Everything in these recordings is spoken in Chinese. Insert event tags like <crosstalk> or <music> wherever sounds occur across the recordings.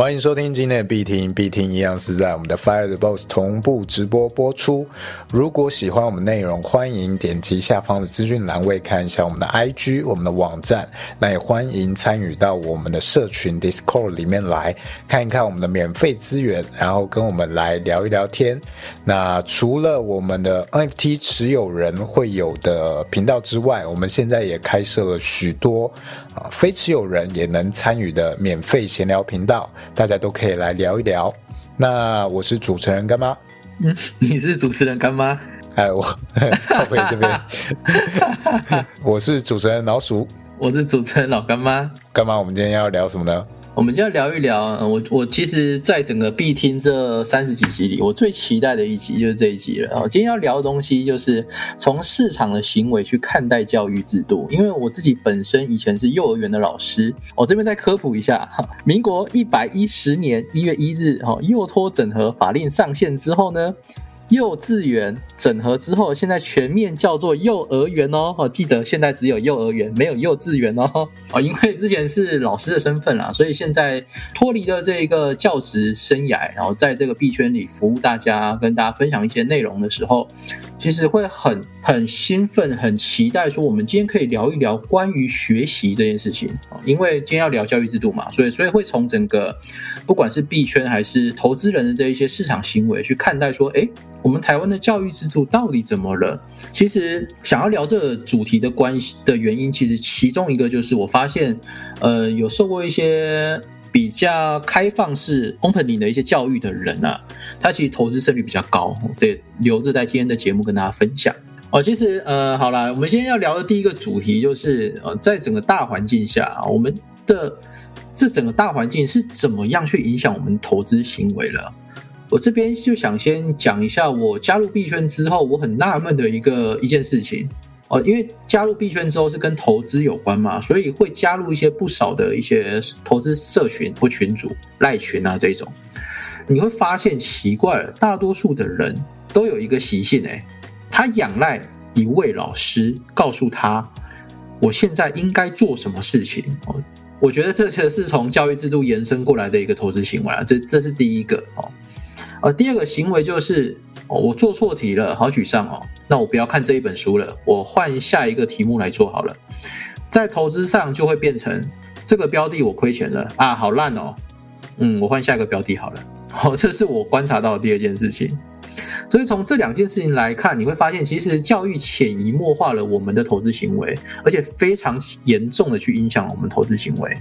欢迎收听今天的必听，必听一样是在我们的 Fire the Boss 同步直播播出。如果喜欢我们内容，欢迎点击下方的资讯栏位看一下我们的 IG、我们的网站。那也欢迎参与到我们的社群 Discord 里面来看一看我们的免费资源，然后跟我们来聊一聊天。那除了我们的 NFT 持有人会有的频道之外，我们现在也开设了许多啊非持有人也能参与的免费闲聊频道。大家都可以来聊一聊。那我是主持人干妈，嗯，<laughs> 你是主持人干妈？哎，我靠回这边，<laughs> 我是主持人老鼠，我是主持人老干妈。干妈，我们今天要聊什么呢？我们就要聊一聊，我我其实，在整个必听这三十几集里，我最期待的一集就是这一集了。今天要聊的东西就是从市场的行为去看待教育制度，因为我自己本身以前是幼儿园的老师，我这边再科普一下，民国一百一十年一月一日，哈，幼托整合法令上线之后呢。幼稚园整合之后，现在全面叫做幼儿园哦。哦，记得现在只有幼儿园，没有幼稚园哦。哦，因为之前是老师的身份啦，所以现在脱离了这个教职生涯，然后在这个币圈里服务大家，跟大家分享一些内容的时候，其实会很很兴奋，很期待说我们今天可以聊一聊关于学习这件事情啊因为今天要聊教育制度嘛，所以所以会从整个不管是币圈还是投资人的这一些市场行为去看待说，哎。我们台湾的教育制度到底怎么了？其实想要聊这主题的关系的原因，其实其中一个就是我发现，呃，有受过一些比较开放式 opening 的一些教育的人啊，他其实投资胜率比较高。这留着在今天的节目跟大家分享哦。其实呃，好了，我们今天要聊的第一个主题就是呃，在整个大环境下，我们的这整个大环境是怎么样去影响我们投资行为了？我这边就想先讲一下，我加入币圈之后，我很纳闷的一个一件事情哦，因为加入币圈之后是跟投资有关嘛，所以会加入一些不少的一些投资社群或群主赖群啊这种，你会发现奇怪，大多数的人都有一个习性哎，他仰赖一位老师告诉他，我现在应该做什么事情哦，我觉得这些是从教育制度延伸过来的一个投资行为啊，这这是第一个哦。呃，第二个行为就是我做错题了，好沮丧哦。那我不要看这一本书了，我换下一个题目来做好了。在投资上就会变成这个标的我亏钱了啊，好烂哦。嗯，我换下一个标的好了。好，这是我观察到的第二件事情。所以从这两件事情来看，你会发现其实教育潜移默化了我们的投资行为，而且非常严重的去影响了我们投资行为。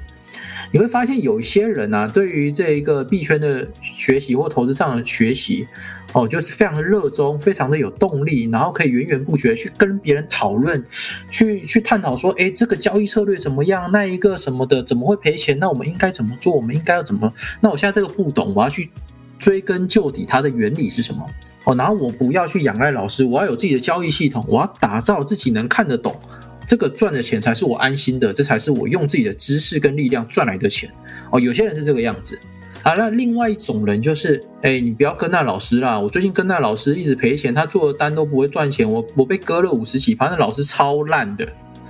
你会发现有一些人呢，对于这一个币圈的学习或投资上的学习，哦，就是非常的热衷，非常的有动力，然后可以源源不绝去跟别人讨论，去去探讨说，哎，这个交易策略怎么样？那一个什么的怎么会赔钱？那我们应该怎么做？我们应该要怎么？那我现在这个不懂，我要去追根究底，它的原理是什么？哦，然后我不要去仰赖老师，我要有自己的交易系统，我要打造自己能看得懂。这个赚的钱才是我安心的，这才是我用自己的知识跟力量赚来的钱哦。有些人是这个样子啊，那另外一种人就是，哎，你不要跟那老师啦，我最近跟那老师一直赔钱，他做的单都不会赚钱，我我被割了五十几盘，那老师超烂的，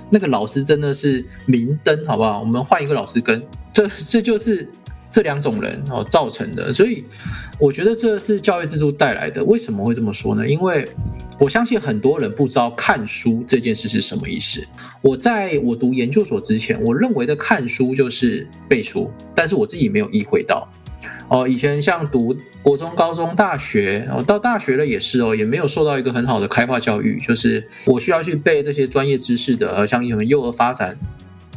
那个老师真的是明灯，好不好？我们换一个老师跟，这这就是这两种人哦造成的，所以我觉得这是教育制度带来的。为什么会这么说呢？因为我相信很多人不知道看书这件事是什么意思。我在我读研究所之前，我认为的看书就是背书，但是我自己没有意会到。哦，以前像读国中、高中、大学，哦，到大学了也是哦，也没有受到一个很好的开化教育，就是我需要去背这些专业知识的，像什么幼儿发展，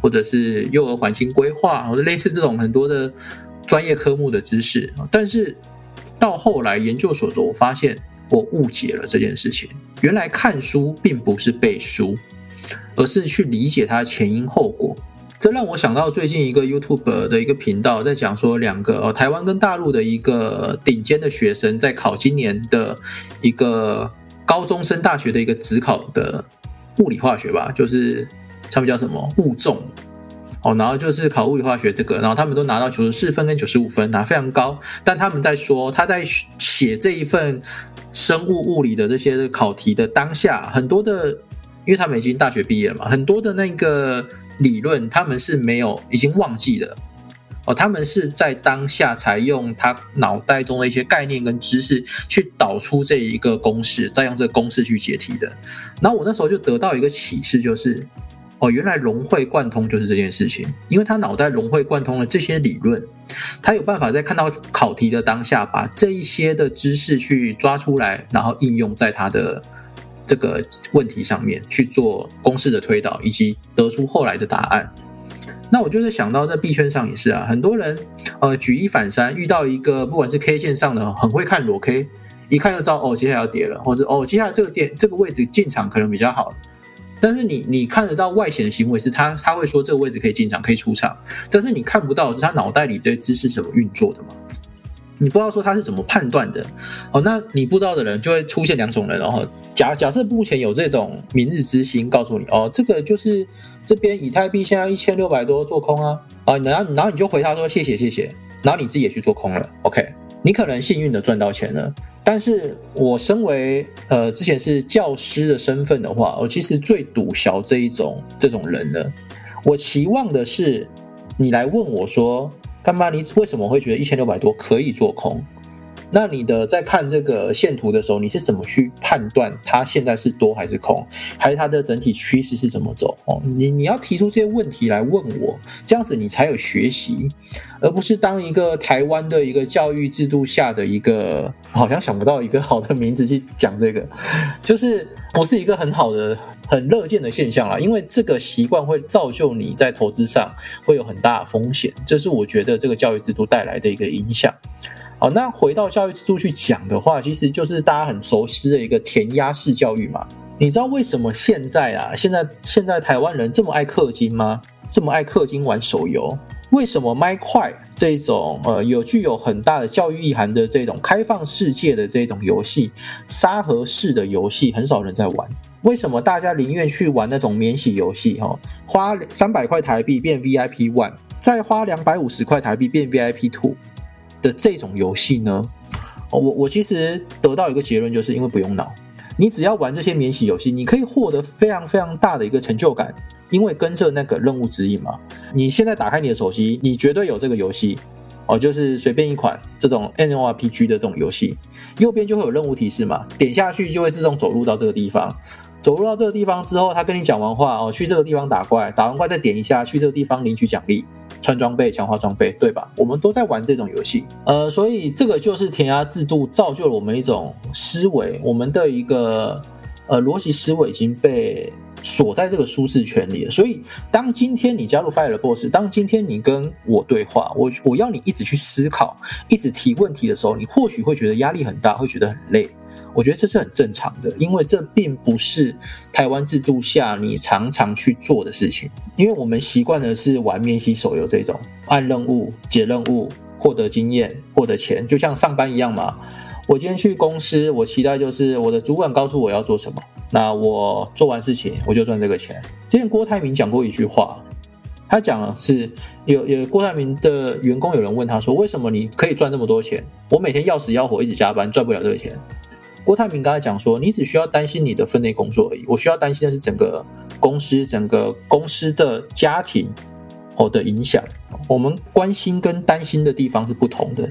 或者是幼儿环境规划，或者类似这种很多的专业科目的知识。但是到后来研究所中，我发现。我误解了这件事情，原来看书并不是背书，而是去理解它的前因后果。这让我想到最近一个 YouTube 的一个频道在讲说，两个哦，台湾跟大陆的一个顶尖的学生在考今年的一个高中生大学的一个职考的物理化学吧，就是他们叫什么物重哦，然后就是考物理化学这个，然后他们都拿到九十四分跟九十五分，拿非常高。但他们在说他在写这一份。生物物理的这些考题的当下，很多的，因为他们已经大学毕业了嘛，很多的那个理论他们是没有已经忘记的，哦，他们是在当下才用他脑袋中的一些概念跟知识去导出这一个公式，再用这个公式去解题的。然后我那时候就得到一个启示，就是哦，原来融会贯通就是这件事情，因为他脑袋融会贯通了这些理论，他有办法在看到考题的当下，把这一些的知识去抓出来，然后应用在他的这个问题上面去做公式的推导，以及得出后来的答案。那我就是想到在币圈上也是啊，很多人呃举一反三，遇到一个不管是 K 线上的很会看裸 K，一看就知道哦接下来要跌了，或者哦接下来这个点这个位置进场可能比较好。但是你你看得到外显的行为是他他会说这个位置可以进场可以出场，但是你看不到是他脑袋里这些知识怎么运作的嘛？你不知道说他是怎么判断的。哦，那你不知道的人就会出现两种人，然后假假设目前有这种明日之星告诉你哦，这个就是这边以太币现在一千六百多做空啊啊，然后然后你就回他说谢谢谢谢，然后你自己也去做空了，OK，你可能幸运的赚到钱了，但是我身为呃之前是教师的身份的话，我其实最赌小这一种这种人呢，我期望的是你来问我说。干嘛？你为什么会觉得一千六百多可以做空？那你的在看这个线图的时候，你是怎么去判断它现在是多还是空，还是它的整体趋势是怎么走？哦，你你要提出这些问题来问我，这样子你才有学习，而不是当一个台湾的一个教育制度下的一个，好像想不到一个好的名字去讲这个，<laughs> 就是不是一个很好的。很乐见的现象啦，因为这个习惯会造就你在投资上会有很大的风险，这是我觉得这个教育制度带来的一个影响。好，那回到教育制度去讲的话，其实就是大家很熟悉的一个填鸭式教育嘛。你知道为什么现在啊，现在现在台湾人这么爱氪金吗？这么爱氪金玩手游？为什么麦块这种呃有具有很大的教育意涵的这种开放世界的这种游戏，沙盒式的游戏很少人在玩？为什么大家宁愿去玩那种免洗游戏？哈，花三百块台币变 VIP One，再花两百五十块台币变 VIP Two 的这种游戏呢？我我其实得到一个结论，就是因为不用脑，你只要玩这些免洗游戏，你可以获得非常非常大的一个成就感，因为跟着那个任务指引嘛。你现在打开你的手机，你绝对有这个游戏哦，就是随便一款这种 NORPG 的这种游戏，右边就会有任务提示嘛，点下去就会自动走入到这个地方。走入到这个地方之后，他跟你讲完话哦，去这个地方打怪，打完怪再点一下，去这个地方领取奖励、穿装备、强化装备，对吧？我们都在玩这种游戏，呃，所以这个就是填鸭制度造就了我们一种思维，我们的一个呃逻辑思维已经被锁在这个舒适圈里。所以，当今天你加入 Fire Boss，当今天你跟我对话，我我要你一直去思考，一直提问题的时候，你或许会觉得压力很大，会觉得很累。我觉得这是很正常的，因为这并不是台湾制度下你常常去做的事情。因为我们习惯的是玩免洗手游这种，按任务、解任务、获得经验、获得钱，就像上班一样嘛。我今天去公司，我期待就是我的主管告诉我要做什么，那我做完事情我就赚这个钱。之前郭台铭讲过一句话，他讲的是有有郭台铭的员工有人问他说，为什么你可以赚这么多钱？我每天要死要活一直加班，赚不了这个钱。郭台铭刚才讲说，你只需要担心你的分内工作而已，我需要担心的是整个公司、整个公司的家庭我的影响。我们关心跟担心的地方是不同的，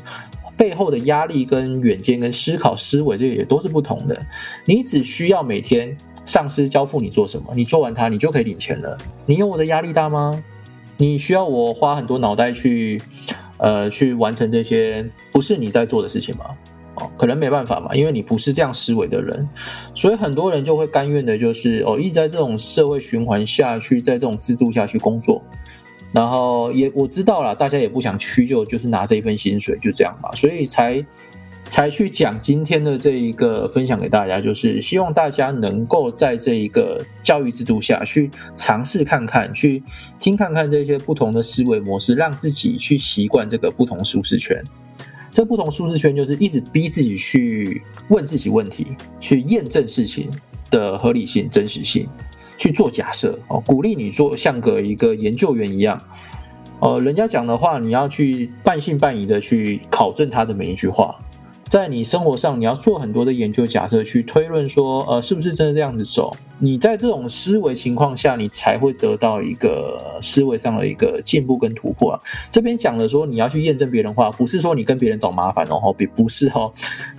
背后的压力跟远见跟思考思维这个也都是不同的。你只需要每天上司交付你做什么，你做完它，你就可以领钱了。你有我的压力大吗？你需要我花很多脑袋去呃去完成这些不是你在做的事情吗？哦，可能没办法嘛，因为你不是这样思维的人，所以很多人就会甘愿的，就是哦，一直在这种社会循环下去，在这种制度下去工作，然后也我知道了，大家也不想屈就，就是拿这一份薪水就这样嘛，所以才才去讲今天的这一个分享给大家，就是希望大家能够在这一个教育制度下去尝试看看，去听看看这些不同的思维模式，让自己去习惯这个不同舒适圈。这不同舒适圈就是一直逼自己去问自己问题，去验证事情的合理性、真实性，去做假设哦，鼓励你做像个一个研究员一样，呃，人家讲的话你要去半信半疑的去考证他的每一句话，在你生活上你要做很多的研究假设，去推论说，呃，是不是真的这样子走？你在这种思维情况下，你才会得到一个思维上的一个进步跟突破。这边讲的说你要去验证别人话，不是说你跟别人找麻烦哦，比不是哦。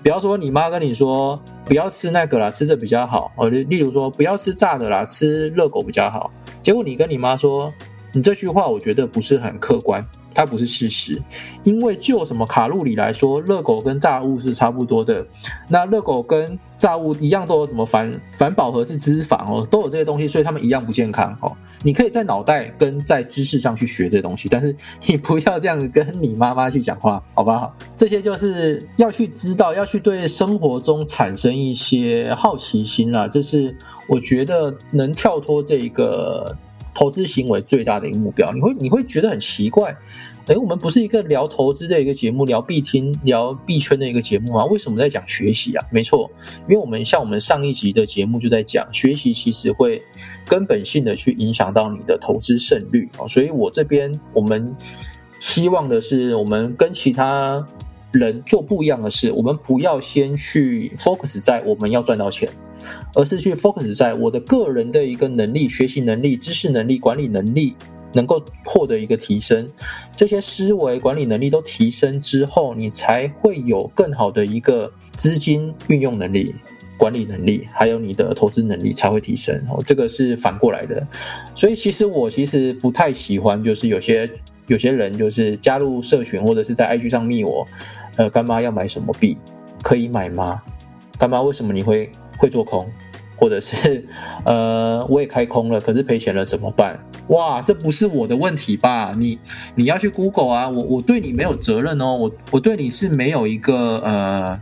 比方说你妈跟你说不要吃那个啦，吃这比较好哦。例如说不要吃炸的啦，吃热狗比较好。结果你跟你妈说，你这句话我觉得不是很客观。它不是事实，因为就什么卡路里来说，热狗跟炸物是差不多的。那热狗跟炸物一样都有什么反反饱和式脂肪哦，都有这些东西，所以它们一样不健康哦。你可以在脑袋跟在知识上去学这东西，但是你不要这样跟你妈妈去讲话，好不好？这些就是要去知道，要去对生活中产生一些好奇心啊，这是我觉得能跳脱这一个。投资行为最大的一个目标，你会你会觉得很奇怪，哎，我们不是一个聊投资的一个节目，聊币听、聊币圈的一个节目吗？为什么在讲学习啊？没错，因为我们像我们上一集的节目就在讲学习，其实会根本性的去影响到你的投资胜率啊。所以我这边我们希望的是，我们跟其他。人做不一样的事，我们不要先去 focus 在我们要赚到钱，而是去 focus 在我的个人的一个能力、学习能力、知识能力、管理能力能够获得一个提升。这些思维管理能力都提升之后，你才会有更好的一个资金运用能力、管理能力，还有你的投资能力才会提升。哦，这个是反过来的。所以其实我其实不太喜欢，就是有些有些人就是加入社群或者是在 IG 上密我。呃，干妈要买什么币？可以买吗？干妈为什么你会会做空？或者是呃，我也开空了，可是赔钱了怎么办？哇，这不是我的问题吧？你你要去 Google 啊！我我对你没有责任哦，我我对你是没有一个呃，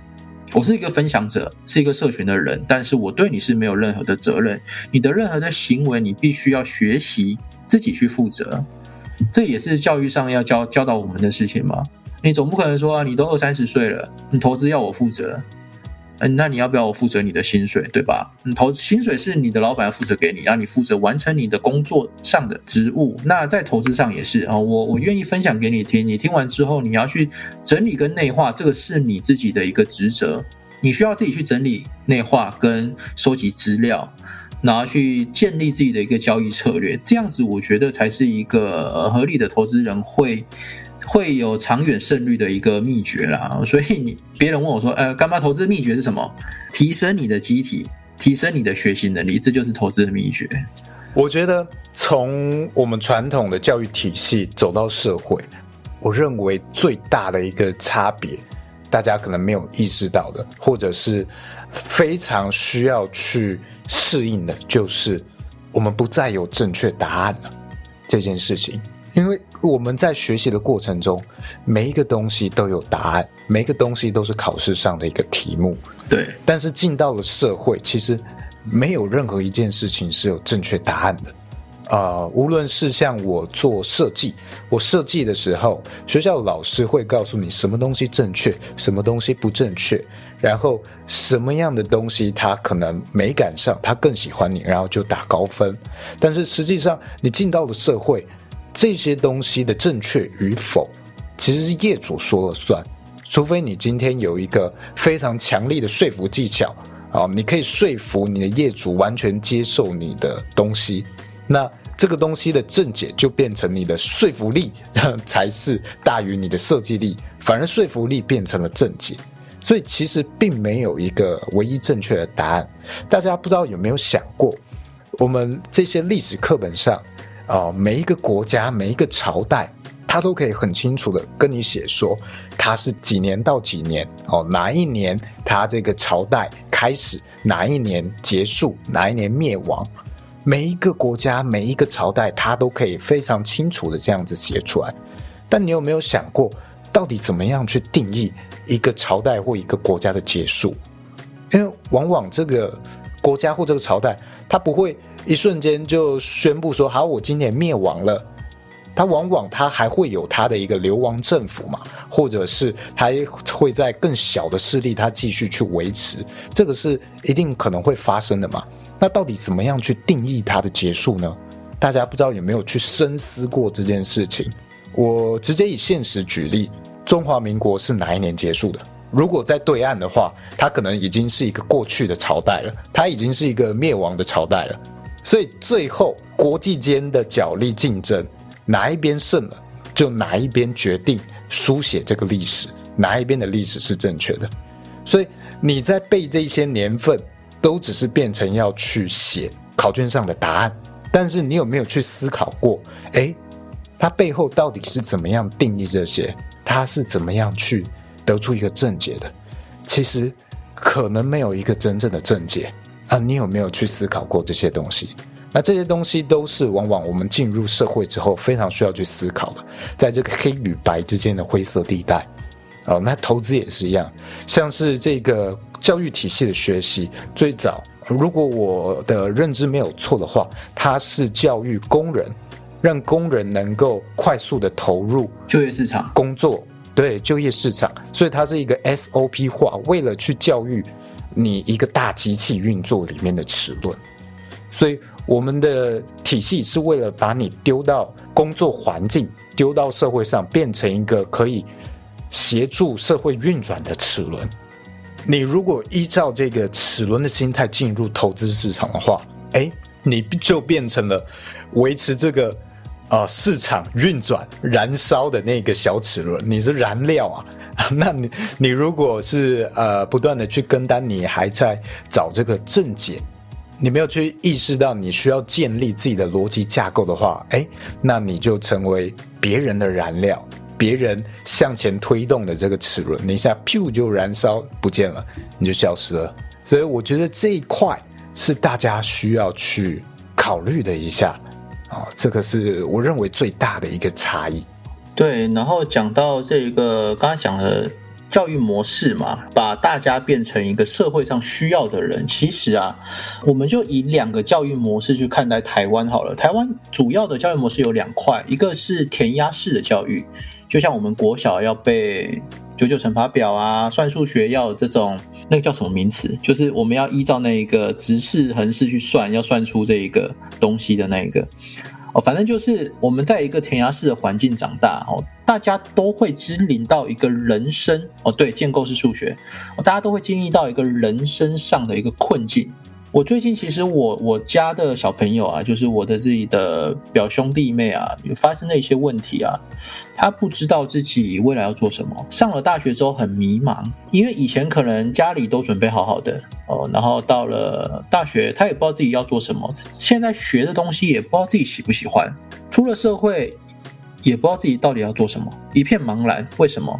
我是一个分享者，是一个社群的人，但是我对你是没有任何的责任。你的任何的行为，你必须要学习自己去负责，这也是教育上要教教导我们的事情吗？你总不可能说啊，你都二三十岁了，你投资要我负责，嗯，那你要不要我负责你的薪水，对吧？你投薪水是你的老板要负责给你，让你负责完成你的工作上的职务。那在投资上也是啊，我我愿意分享给你听，你听完之后你要去整理跟内化，这个是你自己的一个职责，你需要自己去整理、内化跟收集资料，然后去建立自己的一个交易策略，这样子我觉得才是一个合理的投资人会。会有长远胜率的一个秘诀啦，<laughs> 所以你别人问我说，呃，干妈投资秘诀是什么？提升你的机体，提升你的学习能力，这就是投资的秘诀。我觉得从我们传统的教育体系走到社会，我认为最大的一个差别，大家可能没有意识到的，或者是非常需要去适应的，就是我们不再有正确答案了这件事情。因为我们在学习的过程中，每一个东西都有答案，每一个东西都是考试上的一个题目。对，但是进到了社会，其实没有任何一件事情是有正确答案的。啊，无论是像我做设计，我设计的时候，学校老师会告诉你什么东西正确，什么东西不正确，然后什么样的东西他可能美感上他更喜欢你，然后就打高分。但是实际上，你进到了社会。这些东西的正确与否，其实是业主说了算。除非你今天有一个非常强力的说服技巧啊，你可以说服你的业主完全接受你的东西，那这个东西的正解就变成你的说服力 <laughs> 才是大于你的设计力，反而说服力变成了正解。所以其实并没有一个唯一正确的答案。大家不知道有没有想过，我们这些历史课本上。哦，每一个国家、每一个朝代，他都可以很清楚的跟你写说，他是几年到几年哦，哪一年他这个朝代开始，哪一年结束，哪一年灭亡，每一个国家、每一个朝代，他都可以非常清楚的这样子写出来。但你有没有想过，到底怎么样去定义一个朝代或一个国家的结束？因为往往这个国家或这个朝代，它不会。一瞬间就宣布说好，我今年灭亡了。他往往他还会有他的一个流亡政府嘛，或者是还会在更小的势力，他继续去维持，这个是一定可能会发生的嘛。那到底怎么样去定义它的结束呢？大家不知道有没有去深思过这件事情？我直接以现实举例，中华民国是哪一年结束的？如果在对岸的话，它可能已经是一个过去的朝代了，它已经是一个灭亡的朝代了。所以最后国际间的角力竞争，哪一边胜了，就哪一边决定书写这个历史，哪一边的历史是正确的。所以你在背这些年份，都只是变成要去写考卷上的答案，但是你有没有去思考过？诶，它背后到底是怎么样定义这些？它是怎么样去得出一个正解的？其实可能没有一个真正的正解啊！你有没有去思考过这些东西？那这些东西都是往往我们进入社会之后非常需要去思考的，在这个黑与白之间的灰色地带。哦，那投资也是一样，像是这个教育体系的学习，最早如果我的认知没有错的话，它是教育工人，让工人能够快速的投入就业市场工作，对就业市场，所以它是一个 SOP 化，为了去教育你一个大机器运作里面的齿轮，所以我们的体系是为了把你丢到工作环境，丢到社会上，变成一个可以。协助社会运转的齿轮，你如果依照这个齿轮的心态进入投资市场的话，哎，你就变成了维持这个呃市场运转燃烧的那个小齿轮，你是燃料啊。<laughs> 那你你如果是呃不断的去跟单，你还在找这个正解，你没有去意识到你需要建立自己的逻辑架构的话，哎，那你就成为别人的燃料。别人向前推动的这个齿轮，你一下噗就燃烧不见了，你就消失了。所以我觉得这一块是大家需要去考虑的一下啊，这个是我认为最大的一个差异。对，然后讲到这个刚才讲的教育模式嘛，把大家变成一个社会上需要的人。其实啊，我们就以两个教育模式去看待台湾好了。台湾主要的教育模式有两块，一个是填鸭式的教育。就像我们国小要被九九乘法表啊，算数学要这种那个叫什么名词？就是我们要依照那一个直式、横式去算，要算出这一个东西的那一个哦。反正就是我们在一个填鸭式的环境长大哦，大家都会经历到一个人生哦，对，建构式数学哦，大家都会经历到一个人生上的一个困境。我最近其实我我家的小朋友啊，就是我的自己的表兄弟妹啊，有发生了一些问题啊，他不知道自己未来要做什么，上了大学之后很迷茫，因为以前可能家里都准备好好的哦，然后到了大学他也不知道自己要做什么，现在学的东西也不知道自己喜不喜欢，出了社会也不知道自己到底要做什么，一片茫然。为什么？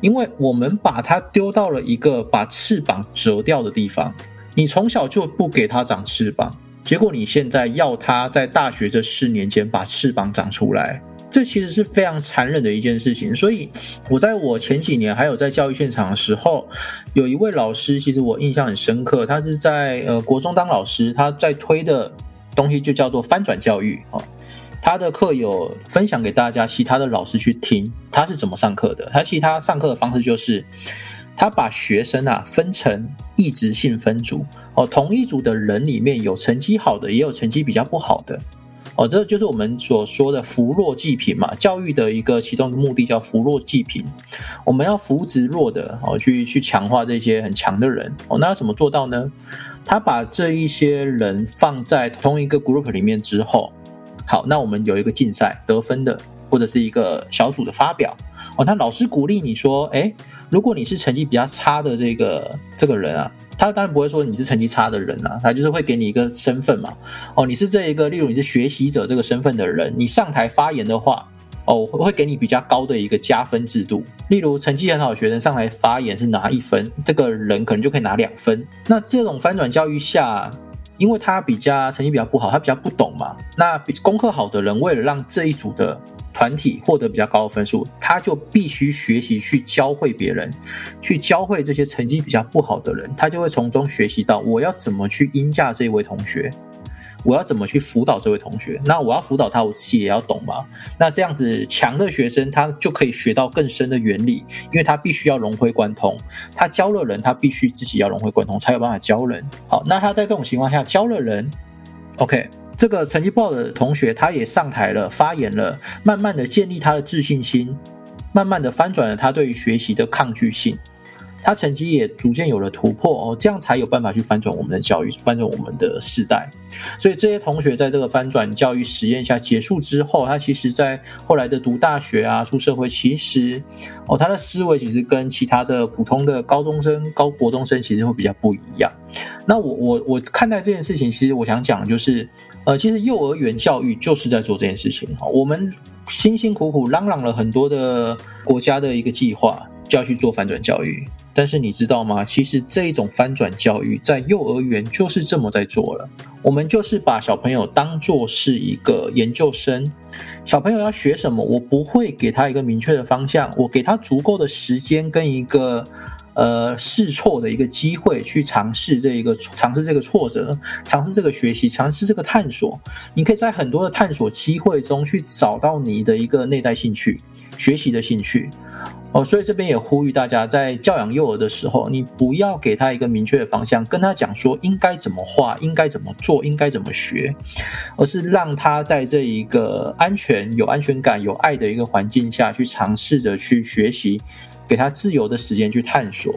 因为我们把他丢到了一个把翅膀折掉的地方。你从小就不给他长翅膀，结果你现在要他在大学这四年间把翅膀长出来，这其实是非常残忍的一件事情。所以，我在我前几年还有在教育现场的时候，有一位老师，其实我印象很深刻。他是在呃国中当老师，他在推的东西就叫做翻转教育啊。他的课有分享给大家，其他的老师去听他是怎么上课的。他其他上课的方式就是。他把学生啊分成异质性分组哦，同一组的人里面有成绩好的，也有成绩比较不好的哦，这就是我们所说的扶弱济贫嘛。教育的一个其中一个目的叫扶弱济贫，我们要扶植弱的哦，去去强化这些很强的人哦。那要怎么做到呢？他把这一些人放在同一个 group 里面之后，好，那我们有一个竞赛得分的。或者是一个小组的发表。哦，他老师鼓励你说，哎，如果你是成绩比较差的这个这个人啊，他当然不会说你是成绩差的人啊，他就是会给你一个身份嘛，哦，你是这一个，例如你是学习者这个身份的人，你上台发言的话，哦，会会给你比较高的一个加分制度，例如成绩很好的学生上台发言是拿一分，这个人可能就可以拿两分。那这种翻转教育下，因为他比较成绩比较不好，他比较不懂嘛，那比功课好的人为了让这一组的团体获得比较高的分数，他就必须学习去教会别人，去教会这些成绩比较不好的人，他就会从中学习到我要怎么去应价这一位同学，我要怎么去辅导这位同学。那我要辅导他，我自己也要懂嘛。那这样子强的学生，他就可以学到更深的原理，因为他必须要融会贯通。他教了人，他必须自己要融会贯通，才有办法教人。好，那他在这种情况下教了人，OK。这个成绩不好的同学，他也上台了，发言了，慢慢的建立他的自信心，慢慢的翻转了他对于学习的抗拒性。他成绩也逐渐有了突破哦，这样才有办法去翻转我们的教育，翻转我们的世代。所以这些同学在这个翻转教育实验下结束之后，他其实在后来的读大学啊，出社会，其实哦，他的思维其实跟其他的普通的高中生、高国中生其实会比较不一样。那我我我看待这件事情，其实我想讲就是，呃，其实幼儿园教育就是在做这件事情哈。我们辛辛苦苦嚷嚷了很多的国家的一个计划，就要去做反转教育。但是你知道吗？其实这一种翻转教育在幼儿园就是这么在做了。我们就是把小朋友当做是一个研究生，小朋友要学什么，我不会给他一个明确的方向，我给他足够的时间跟一个呃试错的一个机会去尝试这一个尝试这个挫折，尝试这个学习，尝试这个探索。你可以在很多的探索机会中去找到你的一个内在兴趣，学习的兴趣。哦，所以这边也呼吁大家，在教养幼儿的时候，你不要给他一个明确的方向，跟他讲说应该怎么画，应该怎么做，应该怎么学，而是让他在这一个安全、有安全感、有爱的一个环境下去尝试着去学习，给他自由的时间去探索，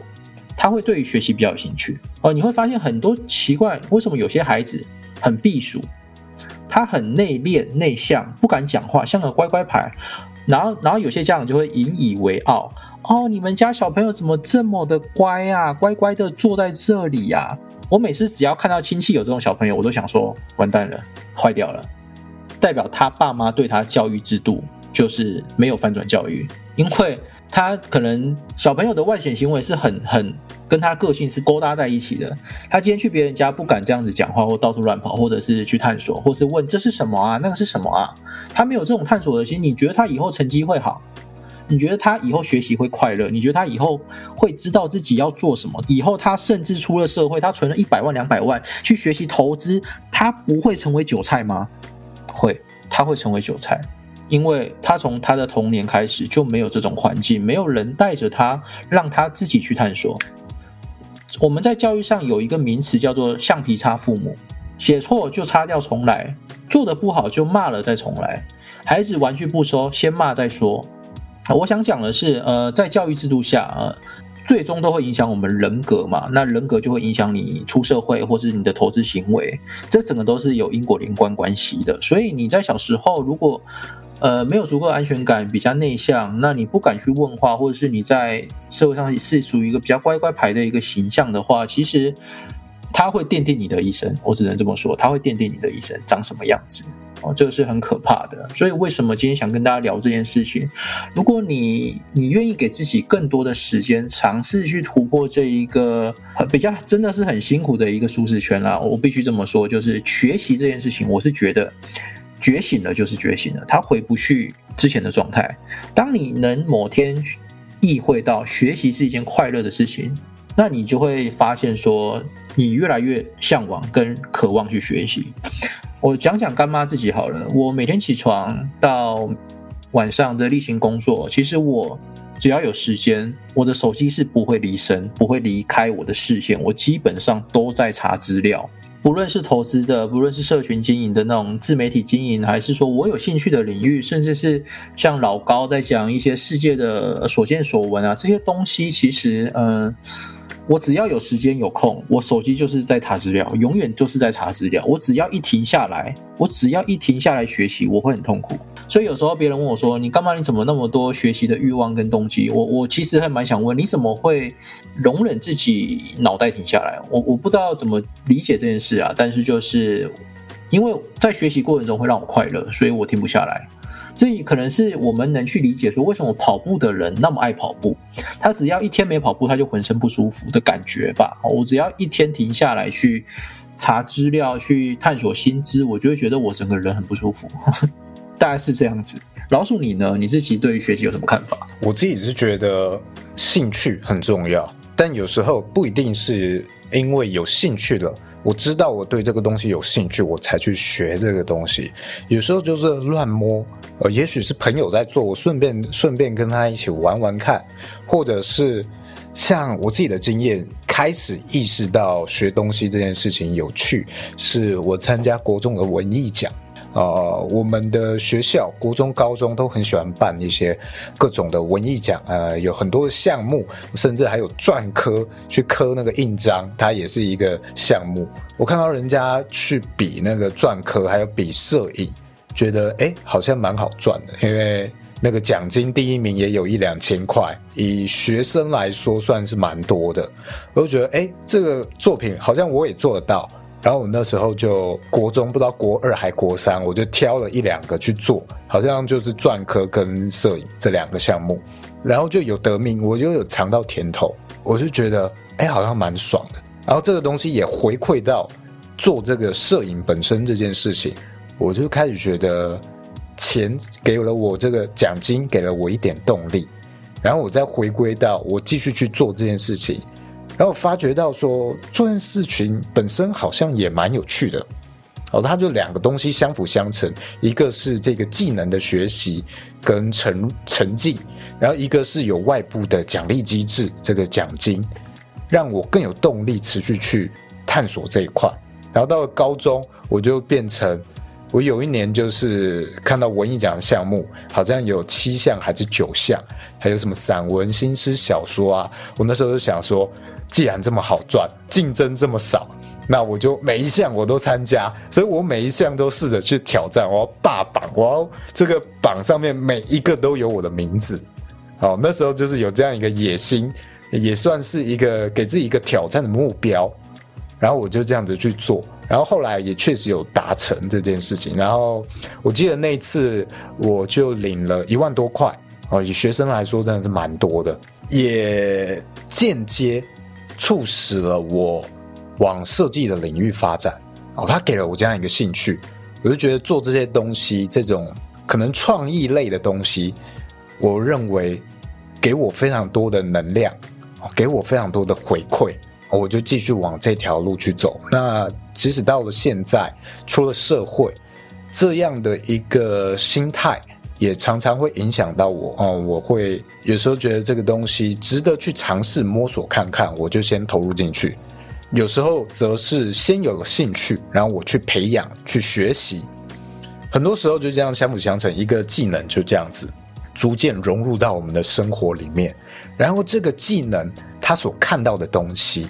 他会对于学习比较有兴趣。哦，你会发现很多奇怪，为什么有些孩子很避暑，他很内敛、内向，不敢讲话，像个乖乖牌。然后，然后有些家长就会引以为傲哦，你们家小朋友怎么这么的乖啊？乖乖的坐在这里呀！我每次只要看到亲戚有这种小朋友，我都想说，完蛋了，坏掉了，代表他爸妈对他教育制度就是没有翻转教育，因为他可能小朋友的外显行为是很很。跟他个性是勾搭在一起的。他今天去别人家不敢这样子讲话，或到处乱跑，或者是去探索，或是问这是什么啊，那个是什么啊？他没有这种探索的心。你觉得他以后成绩会好？你觉得他以后学习会快乐？你觉得他以后会知道自己要做什么？以后他甚至出了社会，他存了一百万、两百万去学习投资，他不会成为韭菜吗？会，他会成为韭菜，因为他从他的童年开始就没有这种环境，没有人带着他，让他自己去探索。我们在教育上有一个名词叫做“橡皮擦父母”，写错就擦掉重来，做的不好就骂了再重来。孩子玩具不收，先骂再说。我想讲的是，呃，在教育制度下，呃，最终都会影响我们人格嘛。那人格就会影响你出社会或是你的投资行为，这整个都是有因果连贯关系的。所以你在小时候如果呃，没有足够的安全感，比较内向，那你不敢去问话，或者是你在社会上是属于一个比较乖乖牌的一个形象的话，其实他会奠定你的一生。我只能这么说，他会奠定你的一生长什么样子哦，这个是很可怕的。所以为什么今天想跟大家聊这件事情？如果你你愿意给自己更多的时间，尝试去突破这一个比较真的是很辛苦的一个舒适圈啦，我必须这么说，就是学习这件事情，我是觉得。觉醒了就是觉醒了，他回不去之前的状态。当你能某天意会到学习是一件快乐的事情，那你就会发现说，你越来越向往跟渴望去学习。我讲讲干妈自己好了，我每天起床到晚上的例行工作，其实我只要有时间，我的手机是不会离身，不会离开我的视线，我基本上都在查资料。不论是投资的，不论是社群经营的那种自媒体经营，还是说我有兴趣的领域，甚至是像老高在讲一些世界的所见所闻啊，这些东西其实，嗯。我只要有时间有空，我手机就是在查资料，永远就是在查资料。我只要一停下来，我只要一停下来学习，我会很痛苦。所以有时候别人问我说：“你干嘛？你怎么那么多学习的欲望跟动机？”我我其实还蛮想问，你怎么会容忍自己脑袋停下来？我我不知道怎么理解这件事啊。但是就是因为在学习过程中会让我快乐，所以我停不下来。这可能是我们能去理解说，为什么跑步的人那么爱跑步？他只要一天没跑步，他就浑身不舒服的感觉吧。我只要一天停下来去查资料、去探索新知，我就会觉得我整个人很不舒服。<laughs> 大概是这样子。老鼠，你呢？你自己对于学习有什么看法？我自己是觉得兴趣很重要，但有时候不一定是因为有兴趣了。我知道我对这个东西有兴趣，我才去学这个东西。有时候就是乱摸，呃，也许是朋友在做，我顺便顺便跟他一起玩玩看，或者是像我自己的经验，开始意识到学东西这件事情有趣，是我参加国中的文艺奖。呃，我们的学校国中、高中都很喜欢办一些各种的文艺奖，呃，有很多的项目，甚至还有篆刻，去刻那个印章，它也是一个项目。我看到人家去比那个篆刻，还有比摄影，觉得哎，好像蛮好赚的，因为那个奖金第一名也有一两千块，以学生来说算是蛮多的。我就觉得哎，这个作品好像我也做得到。然后我那时候就国中不知道国二还国三，我就挑了一两个去做，好像就是篆刻跟摄影这两个项目，然后就有得名，我就有尝到甜头，我就觉得哎好像蛮爽的。然后这个东西也回馈到做这个摄影本身这件事情，我就开始觉得钱给了我这个奖金，给了我一点动力，然后我再回归到我继续去做这件事情。然后发觉到说，这件事情本身好像也蛮有趣的，哦，它就两个东西相辅相成，一个是这个技能的学习跟沉沉浸，然后一个是有外部的奖励机制，这个奖金让我更有动力持续去探索这一块。然后到了高中，我就变成我有一年就是看到文艺奖项目，好像有七项还是九项，还有什么散文、新诗、小说啊，我那时候就想说。既然这么好赚，竞争这么少，那我就每一项我都参加，所以我每一项都试着去挑战，我要霸榜，我要这个榜上面每一个都有我的名字。好，那时候就是有这样一个野心，也算是一个给自己一个挑战的目标。然后我就这样子去做，然后后来也确实有达成这件事情。然后我记得那一次我就领了一万多块，哦，以学生来说真的是蛮多的，也间接。促使了我往设计的领域发展哦，他给了我这样一个兴趣，我就觉得做这些东西，这种可能创意类的东西，我认为给我非常多的能量，给我非常多的回馈，我就继续往这条路去走。那即使到了现在，出了社会，这样的一个心态。也常常会影响到我哦，我会有时候觉得这个东西值得去尝试摸索看看，我就先投入进去。有时候则是先有了兴趣，然后我去培养、去学习。很多时候就这样相辅相成，一个技能就这样子逐渐融入到我们的生活里面。然后这个技能它所看到的东西，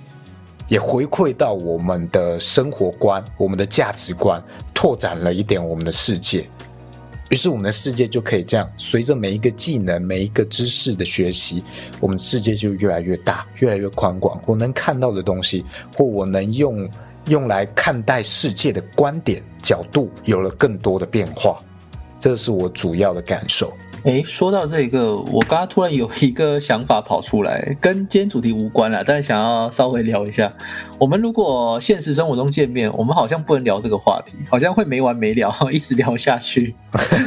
也回馈到我们的生活观、我们的价值观，拓展了一点我们的世界。于是我们的世界就可以这样，随着每一个技能、每一个知识的学习，我们世界就越来越大、越来越宽广。我能看到的东西，或我能用用来看待世界的观点角度，有了更多的变化。这是我主要的感受。哎，说到这个，我刚刚突然有一个想法跑出来，跟今天主题无关了，但是想要稍微聊一下。我们如果现实生活中见面，我们好像不能聊这个话题，好像会没完没了，<laughs> 一直聊下去。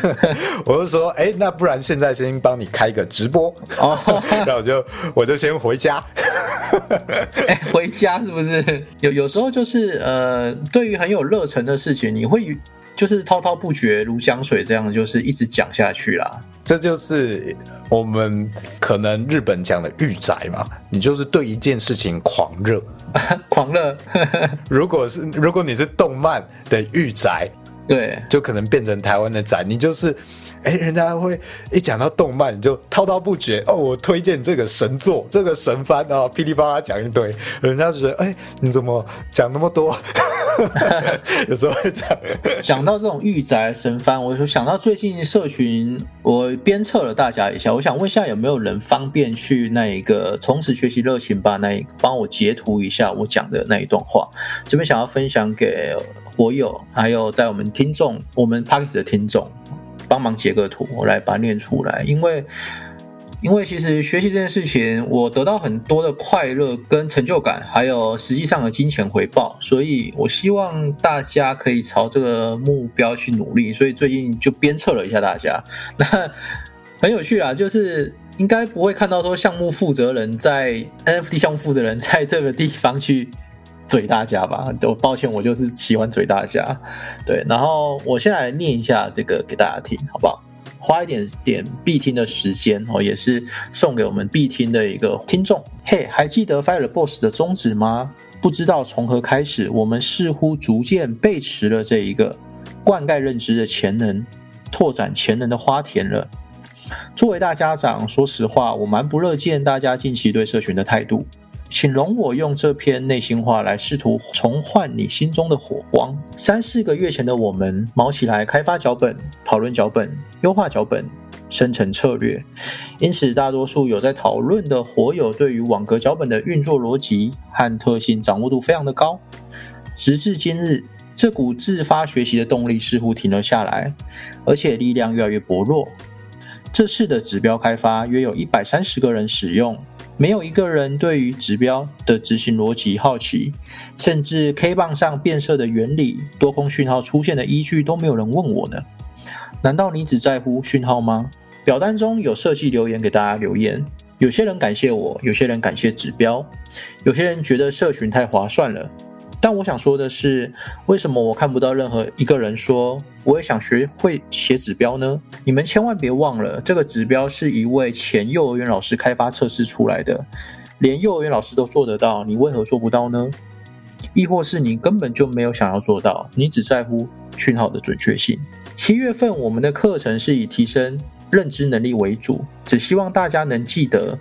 <laughs> 我就说，哎，那不然现在先帮你开个直播哦，<laughs> 那我就我就先回家。哎，回家是不是？有有时候就是呃，对于很有热忱的事情，你会。就是滔滔不绝如江水这样，就是一直讲下去啦。这就是我们可能日本讲的御宅嘛，你就是对一件事情狂热，<laughs> 狂热。<laughs> 如果是如果你是动漫的御宅。对，就可能变成台湾的宅，你就是，哎，人家会一讲到动漫，你就滔滔不绝哦，我推荐这个神作，这个神番啊，噼里啪啦讲一堆，人家就觉得，哎，你怎么讲那么多？<laughs> 有时候会这样。讲到这种御宅神番，我就想到最近社群，我鞭策了大家一下，我想问一下有没有人方便去那一个重拾学习热情吧？那一帮我截图一下我讲的那一段话，这边想要分享给。我有，还有在我们听众，我们 p a r k e s 的听众，忙截个图，我来把它念出来。因为，因为其实学习这件事情，我得到很多的快乐跟成就感，还有实际上的金钱回报，所以我希望大家可以朝这个目标去努力。所以最近就鞭策了一下大家，那很有趣啊，就是应该不会看到说项目负责人在 NFT 项目负责人在这个地方去。嘴大家吧，都抱歉，我就是喜欢嘴大家。对，然后我先来念一下这个给大家听，好不好？花一点点必听的时间哦，也是送给我们必听的一个听众。嘿，还记得 Fire Boss 的宗旨吗？不知道从何开始，我们似乎逐渐背驰了这一个灌溉认知的潜能，拓展潜能的花田了。作为大家长，说实话，我蛮不乐见大家近期对社群的态度。请容我用这篇内心话来试图重唤你心中的火光。三四个月前的我们，忙起来开发脚本、讨论脚本、优化脚本、生成策略。因此，大多数有在讨论的火友，对于网格脚本的运作逻辑和特性掌握度非常的高。直至今日，这股自发学习的动力似乎停了下来，而且力量越来越薄弱。这次的指标开发约有一百三十个人使用。没有一个人对于指标的执行逻辑好奇，甚至 K 棒上变色的原理、多空讯号出现的依据都没有人问我呢。难道你只在乎讯号吗？表单中有设计留言给大家留言，有些人感谢我，有些人感谢指标，有些人觉得社群太划算了。但我想说的是，为什么我看不到任何一个人说我也想学会写指标呢？你们千万别忘了，这个指标是一位前幼儿园老师开发测试出来的，连幼儿园老师都做得到，你为何做不到呢？亦或是你根本就没有想要做到，你只在乎讯号的准确性？七月份我们的课程是以提升认知能力为主，只希望大家能记得，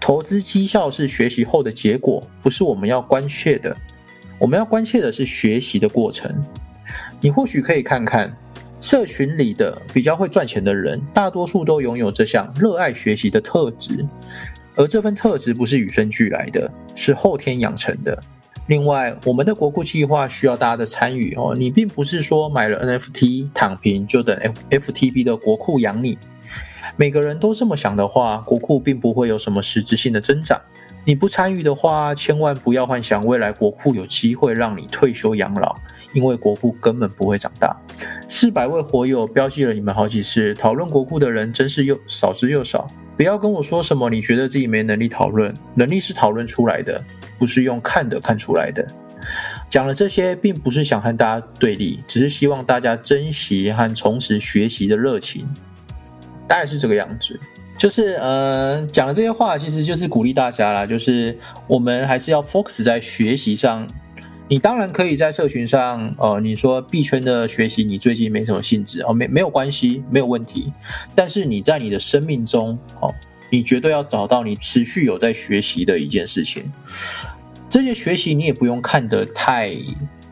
投资绩效是学习后的结果，不是我们要关切的。我们要关切的是学习的过程。你或许可以看看社群里的比较会赚钱的人，大多数都拥有这项热爱学习的特质，而这份特质不是与生俱来的，是后天养成的。另外，我们的国库计划需要大家的参与哦。你并不是说买了 NFT 躺平就等 FTB 的国库养你。每个人都这么想的话，国库并不会有什么实质性的增长。你不参与的话，千万不要幻想未来国库有机会让你退休养老，因为国库根本不会长大。四百位火友标记了你们好几次，讨论国库的人真是又少之又少。不要跟我说什么你觉得自己没能力讨论，能力是讨论出来的，不是用看的看出来的。讲了这些，并不是想和大家对立，只是希望大家珍惜和重拾学习的热情，大概是这个样子。就是呃，讲的这些话，其实就是鼓励大家啦。就是我们还是要 focus 在学习上。你当然可以在社群上，呃，你说币圈的学习你最近没什么兴致哦，没没有关系，没有问题。但是你在你的生命中，哦，你绝对要找到你持续有在学习的一件事情。这些学习你也不用看得太。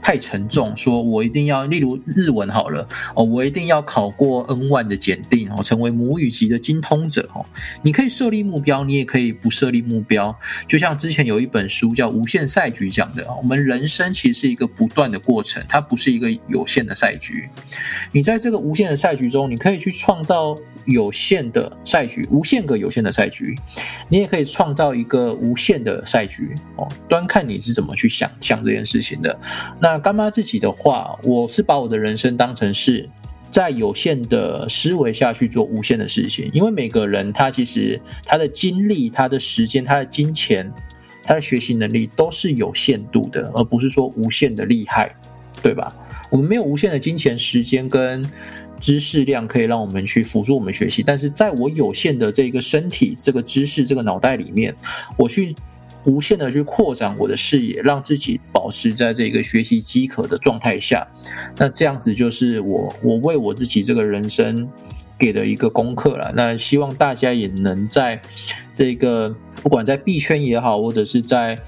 太沉重，说我一定要，例如日文好了哦，我一定要考过 N 万的检定哦，成为母语级的精通者哦。你可以设立目标，你也可以不设立目标。就像之前有一本书叫《无限赛局》讲的，我们人生其实是一个不断的过程，它不是一个有限的赛局。你在这个无限的赛局中，你可以去创造。有限的赛局，无限个有限的赛局，你也可以创造一个无限的赛局哦。端看你是怎么去想象这件事情的。那干妈自己的话，我是把我的人生当成是在有限的思维下去做无限的事情，因为每个人他其实他的精力、他的时间、他的金钱、他的学习能力都是有限度的，而不是说无限的厉害，对吧？我们没有无限的金钱、时间跟。知识量可以让我们去辅助我们学习，但是在我有限的这个身体、这个知识、这个脑袋里面，我去无限的去扩展我的视野，让自己保持在这个学习饥渴的状态下。那这样子就是我我为我自己这个人生给的一个功课了。那希望大家也能在这个不管在币圈也好，或者是在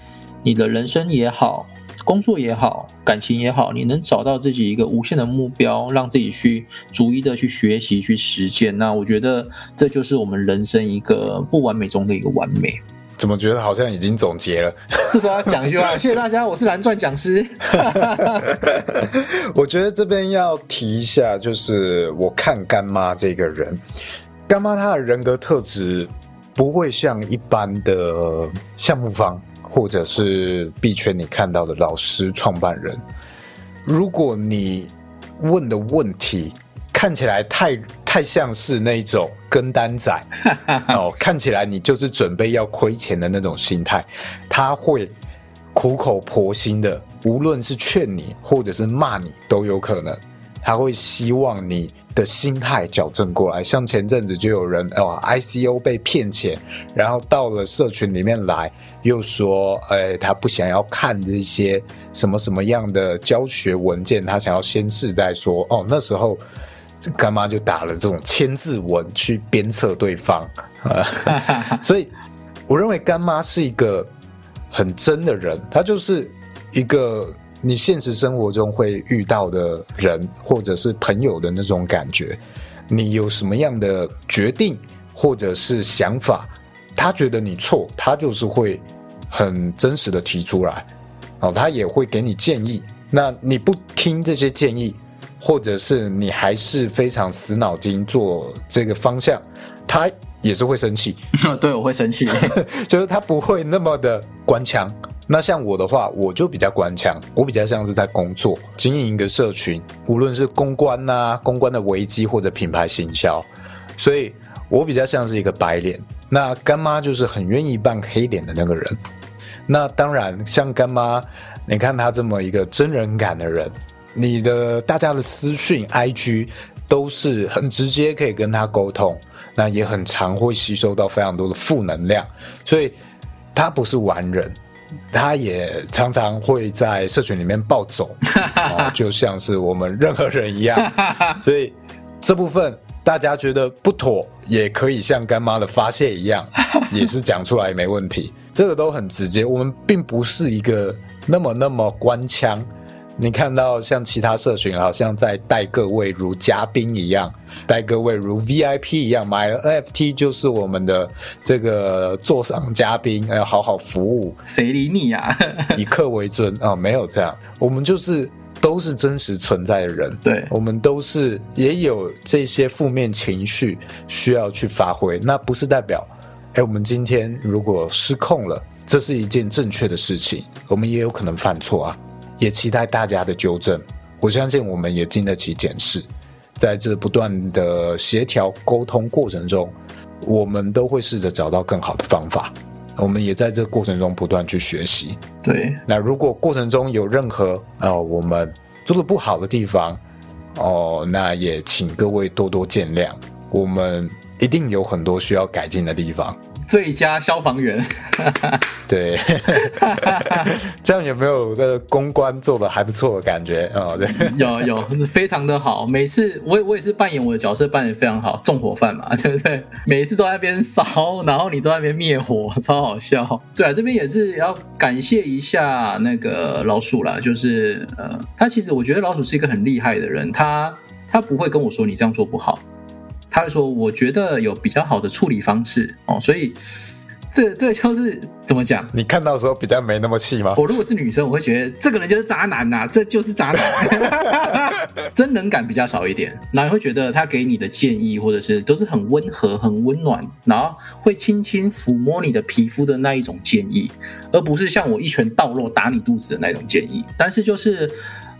你的人生也好。工作也好，感情也好，你能找到自己一个无限的目标，让自己去逐一的去学习、去实践。那我觉得这就是我们人生一个不完美中的一个完美。怎么觉得好像已经总结了？这时候要讲一句话，<laughs> 谢谢大家，我是蓝钻讲师。<laughs> 我觉得这边要提一下，就是我看干妈这个人，干妈她的人格特质不会像一般的项目方。或者是币圈你看到的老师创办人，如果你问的问题看起来太太像是那种跟单仔 <laughs> 哦，看起来你就是准备要亏钱的那种心态，他会苦口婆心的，无论是劝你或者是骂你都有可能。他会希望你的心态矫正过来。像前阵子就有人哦，ICO 被骗钱，然后到了社群里面来，又说，哎，他不想要看这些什么什么样的教学文件，他想要先试再说。哦，那时候干妈就打了这种千字文去鞭策对方，<laughs> 所以我认为干妈是一个很真的人，他就是一个。你现实生活中会遇到的人，或者是朋友的那种感觉，你有什么样的决定或者是想法，他觉得你错，他就是会很真实的提出来，哦，他也会给你建议。那你不听这些建议，或者是你还是非常死脑筋做这个方向，他也是会生气。<laughs> 对，我会生气，<laughs> 就是他不会那么的官腔。那像我的话，我就比较官腔，我比较像是在工作经营一个社群，无论是公关呐、公关的危机或者品牌行销，所以我比较像是一个白脸。那干妈就是很愿意扮黑脸的那个人。那当然，像干妈，你看她这么一个真人感的人，你的大家的私讯、IG 都是很直接可以跟她沟通，那也很常会吸收到非常多的负能量，所以她不是完人。他也常常会在社群里面暴走，<laughs> 就像是我们任何人一样，<laughs> 所以这部分大家觉得不妥，也可以像干妈的发泄一样，<laughs> 也是讲出来没问题，这个都很直接。我们并不是一个那么那么官腔。你看到像其他社群，好像在待各位如嘉宾一样，待各位如 VIP 一样，买了 NFT 就是我们的这个座上嘉宾，要好好服务。谁理你呀？<laughs> 以客为尊啊，没有这样，我们就是都是真实存在的人。对，我们都是也有这些负面情绪需要去发挥，那不是代表，哎，我们今天如果失控了，这是一件正确的事情，我们也有可能犯错啊。也期待大家的纠正，我相信我们也经得起检视，在这不断的协调沟通过程中，我们都会试着找到更好的方法。我们也在这过程中不断去学习。对，那如果过程中有任何啊我们做的不好的地方，哦，那也请各位多多见谅。我们一定有很多需要改进的地方。最佳消防员，<laughs> 对，<laughs> 这样有没有个公关做的还不错的感觉啊？对，有有，非常的好。每次我我也是扮演我的角色，扮演非常好，纵火犯嘛，<laughs> 对不对？每一次都在那边烧，然后你都在那边灭火，超好笑。对啊，这边也是要感谢一下那个老鼠啦，就是呃，他其实我觉得老鼠是一个很厉害的人，他他不会跟我说你这样做不好。他会说：“我觉得有比较好的处理方式哦，所以这这就是怎么讲？你看到的时候比较没那么气吗？我如果是女生，我会觉得这个人就是渣男呐，这就是渣男，<laughs> 真人感比较少一点。然后会觉得他给你的建议或者是都是很温和、很温暖，然后会轻轻抚摸你的皮肤的那一种建议，而不是像我一拳到肉打你肚子的那种建议。但是就是。”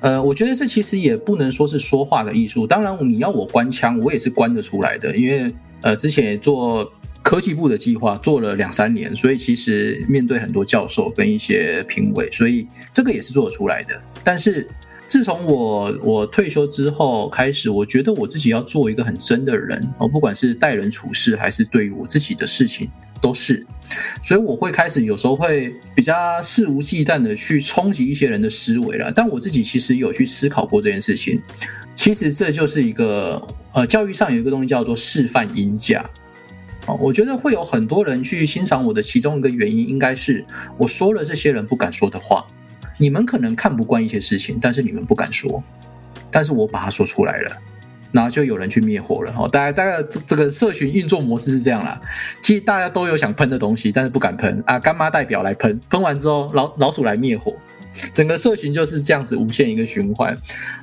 呃，我觉得这其实也不能说是说话的艺术。当然，你要我关枪，我也是关得出来的。因为呃，之前也做科技部的计划，做了两三年，所以其实面对很多教授跟一些评委，所以这个也是做得出来的。但是自从我我退休之后开始，我觉得我自己要做一个很真的人，哦，不管是待人处事，还是对于我自己的事情。都是，所以我会开始有时候会比较肆无忌惮的去冲击一些人的思维了。但我自己其实有去思考过这件事情。其实这就是一个呃，教育上有一个东西叫做示范音架。哦，我觉得会有很多人去欣赏我的其中一个原因，应该是我说了这些人不敢说的话。你们可能看不惯一些事情，但是你们不敢说，但是我把它说出来了。然后就有人去灭火了哦，大概大概这个社群运作模式是这样啦。其实大家都有想喷的东西，但是不敢喷啊。干妈代表来喷，喷完之后老老鼠来灭火，整个社群就是这样子无限一个循环。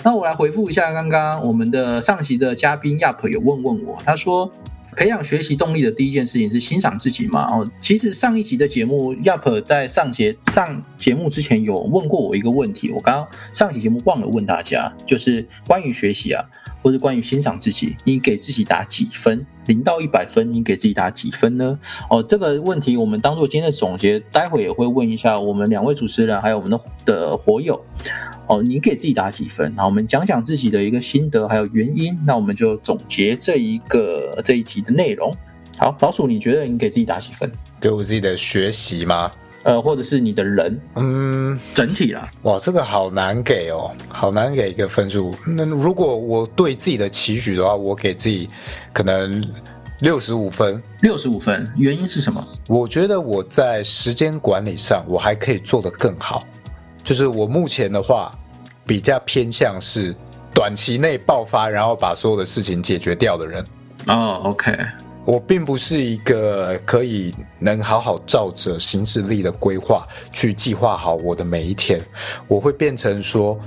那我来回复一下刚刚我们的上期的嘉宾亚普有问问我，他说。培养学习动力的第一件事情是欣赏自己嘛？哦，其实上一集的节目，Yup 在上节上节目之前有问过我一个问题，我刚刚上期节目忘了问大家，就是关于学习啊，或者关于欣赏自己，你给自己打几分？零到一百分，你给自己打几分呢？哦，这个问题我们当做今天的总结，待会也会问一下我们两位主持人，还有我们的的火友。哦，你给自己打几分？那我们讲讲自己的一个心得还有原因。那我们就总结这一个这一集的内容。好，老鼠，你觉得你给自己打几分？对我自己的学习吗？呃，或者是你的人，嗯，整体啦。哇，这个好难给哦，好难给一个分数。那如果我对自己的期许的话，我给自己可能六十五分。六十五分，原因是什么？我觉得我在时间管理上，我还可以做得更好。就是我目前的话，比较偏向是短期内爆发，然后把所有的事情解决掉的人。哦，OK。我并不是一个可以能好好照着行事历的规划去计划好我的每一天，我会变成说，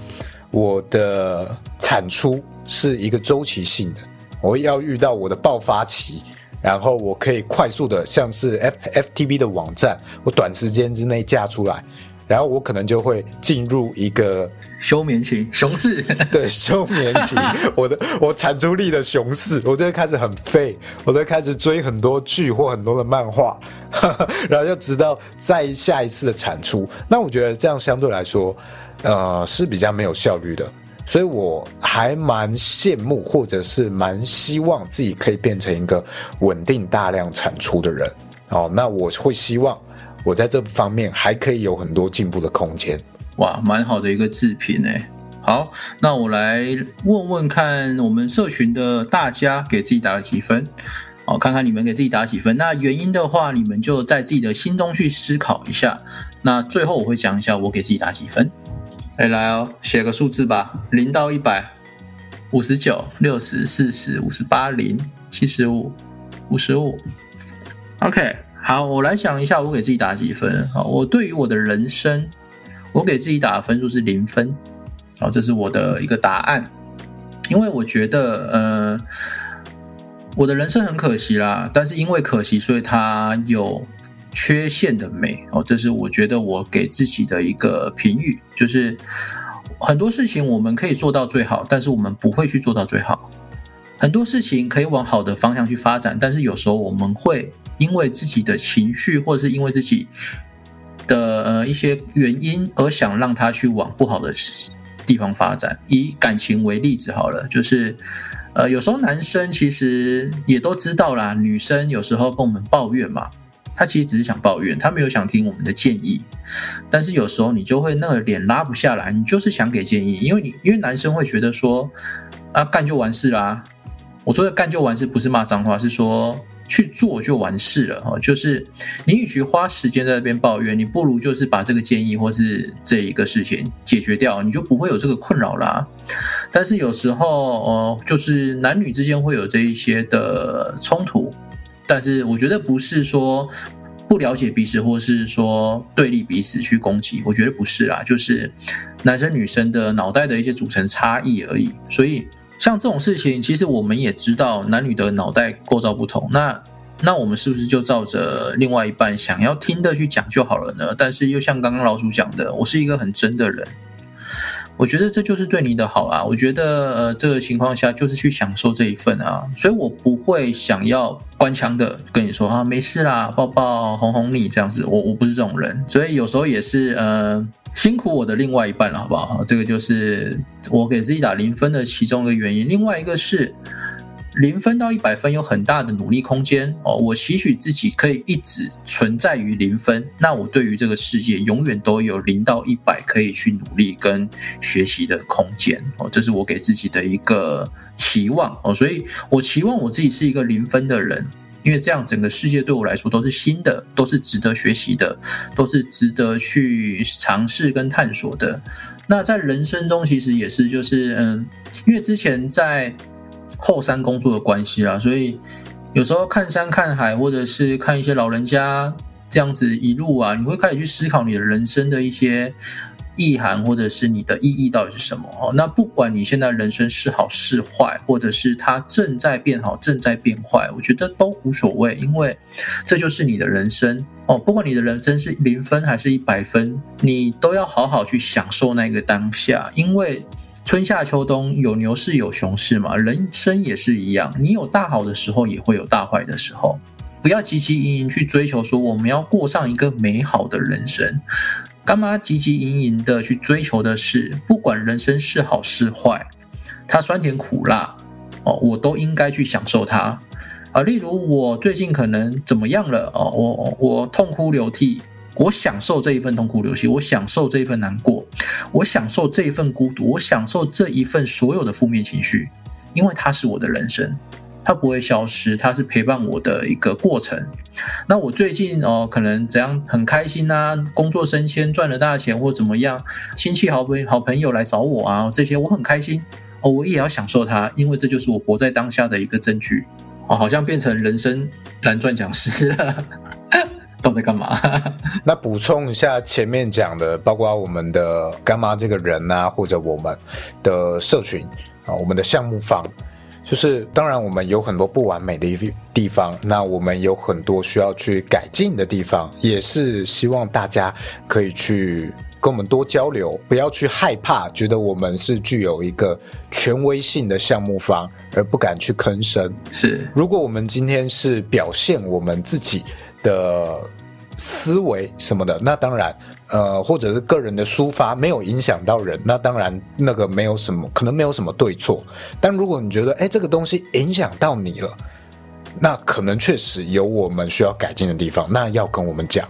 我的产出是一个周期性的，我要遇到我的爆发期，然后我可以快速的像是 F F T V 的网站，我短时间之内架出来。然后我可能就会进入一个休眠期，熊市。<laughs> 对，休眠期，<laughs> 我的我产出力的熊市，我就会开始很废，我就会开始追很多剧或很多的漫画，<laughs> 然后就直到再下一次的产出。那我觉得这样相对来说，呃，是比较没有效率的。所以我还蛮羡慕，或者是蛮希望自己可以变成一个稳定大量产出的人。哦，那我会希望。我在这方面还可以有很多进步的空间，哇，蛮好的一个制品哎。好，那我来问问看，我们社群的大家给自己打了几分？哦，看看你们给自己打几分。那原因的话，你们就在自己的心中去思考一下。那最后我会讲一下我给自己打几分。哎，来哦，写个数字吧，零到一百，五十九、六十、四十、五十八、零、七十五、五十五。OK。好，我来想一下，我给自己打几分？好，我对于我的人生，我给自己打的分数是零分。好，这是我的一个答案。因为我觉得，呃，我的人生很可惜啦，但是因为可惜，所以它有缺陷的美。哦，这是我觉得我给自己的一个评语，就是很多事情我们可以做到最好，但是我们不会去做到最好。很多事情可以往好的方向去发展，但是有时候我们会。因为自己的情绪，或者是因为自己的呃一些原因，而想让他去往不好的地方发展。以感情为例子好了，就是呃有时候男生其实也都知道啦，女生有时候跟我们抱怨嘛，他其实只是想抱怨，他没有想听我们的建议。但是有时候你就会那个脸拉不下来，你就是想给建议，因为你因为男生会觉得说啊干就完事啦。我说的干就完事不是骂脏话，是说。去做就完事了哈，就是你与其花时间在那边抱怨，你不如就是把这个建议或是这一个事情解决掉，你就不会有这个困扰啦。但是有时候哦，就是男女之间会有这一些的冲突，但是我觉得不是说不了解彼此，或是说对立彼此去攻击，我觉得不是啦，就是男生女生的脑袋的一些组成差异而已，所以。像这种事情，其实我们也知道男女的脑袋构造不同。那那我们是不是就照着另外一半想要听的去讲就好了呢？但是又像刚刚老鼠讲的，我是一个很真的人，我觉得这就是对你的好啊。我觉得呃，这个情况下就是去享受这一份啊，所以我不会想要官腔的跟你说啊，没事啦，抱抱，哄哄你这样子。我我不是这种人，所以有时候也是呃。辛苦我的另外一半了，好不好？这个就是我给自己打零分的其中一个原因。另外一个是零分到一百分有很大的努力空间哦。我期许自己可以一直存在于零分，那我对于这个世界永远都有零到一百可以去努力跟学习的空间哦。这是我给自己的一个期望哦。所以我期望我自己是一个零分的人。因为这样，整个世界对我来说都是新的，都是值得学习的，都是值得去尝试跟探索的。那在人生中，其实也是，就是嗯，因为之前在后山工作的关系啦，所以有时候看山看海，或者是看一些老人家这样子一路啊，你会开始去思考你的人生的一些。意涵或者是你的意义到底是什么？哦，那不管你现在人生是好是坏，或者是它正在变好正在变坏，我觉得都无所谓，因为这就是你的人生哦。不管你的人生是零分还是一百分，你都要好好去享受那个当下，因为春夏秋冬有牛市有熊市嘛，人生也是一样，你有大好的时候，也会有大坏的时候，不要汲汲营营去追求说我们要过上一个美好的人生。干妈汲汲营营的去追求的是，不管人生是好是坏，它酸甜苦辣哦，我都应该去享受它啊。例如我最近可能怎么样了哦，我我痛哭流涕，我享受这一份痛哭流涕，我享受这一份难过，我享受这一份孤独，我享受这一份所有的负面情绪，因为它是我的人生。它不会消失，它是陪伴我的一个过程。那我最近哦，可能怎样很开心啊，工作升迁赚了大钱或怎么样，亲戚好朋好朋友来找我啊，这些我很开心哦，我也要享受它，因为这就是我活在当下的一个证据哦，好像变成人生蓝钻讲师了，都在干嘛？<laughs> 那补充一下前面讲的，包括我们的干妈这个人啊，或者我们的社群啊，我们的项目方。就是当然，我们有很多不完美的一地方，那我们有很多需要去改进的地方，也是希望大家可以去跟我们多交流，不要去害怕，觉得我们是具有一个权威性的项目方而不敢去吭声。是，如果我们今天是表现我们自己的思维什么的，那当然。呃，或者是个人的抒发没有影响到人，那当然那个没有什么，可能没有什么对错。但如果你觉得，哎，这个东西影响到你了，那可能确实有我们需要改进的地方，那要跟我们讲。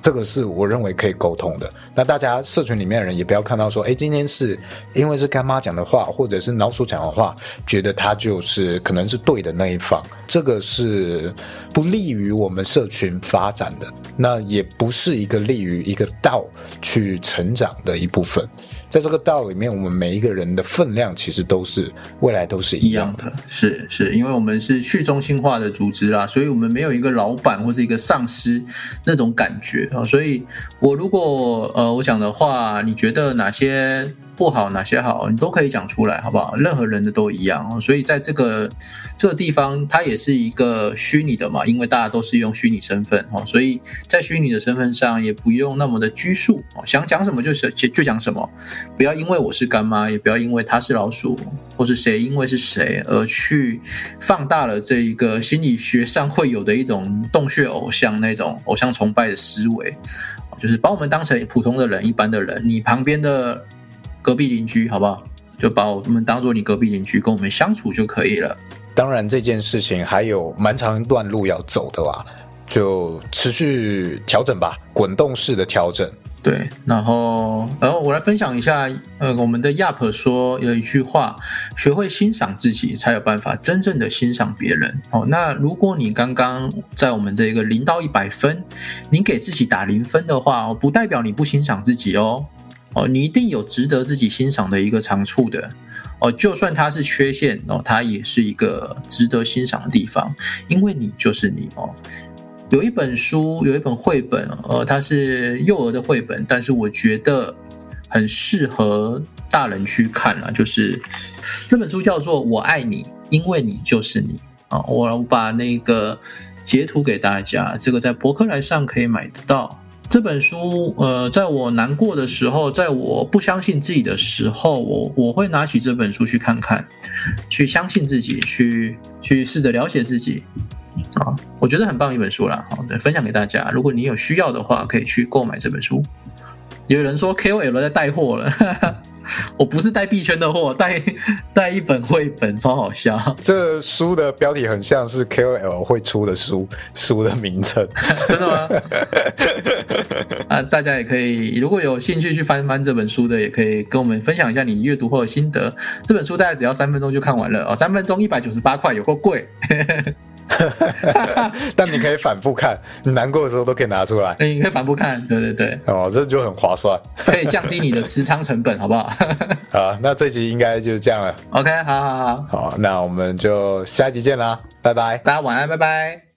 这个是我认为可以沟通的。那大家社群里面的人也不要看到说，哎，今天是因为是干妈讲的话，或者是老鼠讲的话，觉得他就是可能是对的那一方。这个是不利于我们社群发展的，那也不是一个利于一个道去成长的一部分。在这个道里面，我们每一个人的分量其实都是未来都是一样的。是是，因为我们是去中心化的组织啦，所以我们没有一个老板或是一个上司那种感觉啊。所以我如果呃我讲的话，你觉得哪些？不好哪些好，你都可以讲出来，好不好？任何人的都一样，所以在这个这个地方，它也是一个虚拟的嘛，因为大家都是用虚拟身份哦，所以在虚拟的身份上也不用那么的拘束哦，想讲什么就是就讲什么，不要因为我是干妈，也不要因为他是老鼠，或是谁因为是谁而去放大了这一个心理学上会有的一种洞穴偶像那种偶像崇拜的思维，就是把我们当成普通的人、一般的人，你旁边的。隔壁邻居，好不好？就把我们当做你隔壁邻居，跟我们相处就可以了。当然，这件事情还有蛮长一段路要走的吧，就持续调整吧，滚动式的调整。对，然后，然后我来分享一下，呃，我们的亚普说有一句话：学会欣赏自己，才有办法真正的欣赏别人。哦，那如果你刚刚在我们这个零到一百分，你给自己打零分的话，不代表你不欣赏自己哦。哦，你一定有值得自己欣赏的一个长处的哦，就算它是缺陷哦，它也是一个值得欣赏的地方，因为你就是你哦。有一本书，有一本绘本，呃，它是幼儿的绘本，但是我觉得很适合大人去看了，就是这本书叫做《我爱你，因为你就是你》啊。我把那个截图给大家，这个在博客来上可以买得到。这本书，呃，在我难过的时候，在我不相信自己的时候，我我会拿起这本书去看看，去相信自己，去去试着了解自己，啊，我觉得很棒一本书啦，好的，分享给大家。如果你有需要的话，可以去购买这本书。有人说 KOL 在带货了。<laughs> 我不是带币圈的货，带带一本绘本，超好笑。这书的标题很像是 KOL 会出的书，书的名称，<laughs> 真的吗？啊，大家也可以，如果有兴趣去翻翻这本书的，也可以跟我们分享一下你阅读后的心得。这本书大概只要三分钟就看完了哦，三分钟一百九十八块，有够贵。<laughs> 但你可以反复看，你难过的时候都可以拿出来。你可以反复看，对对对。哦，这就很划算，可以降低你的持仓成本，好不好？<laughs> 好，那这集应该就是这样了。OK，好好好。好，那我们就下集见啦，拜拜，大家晚安，拜拜。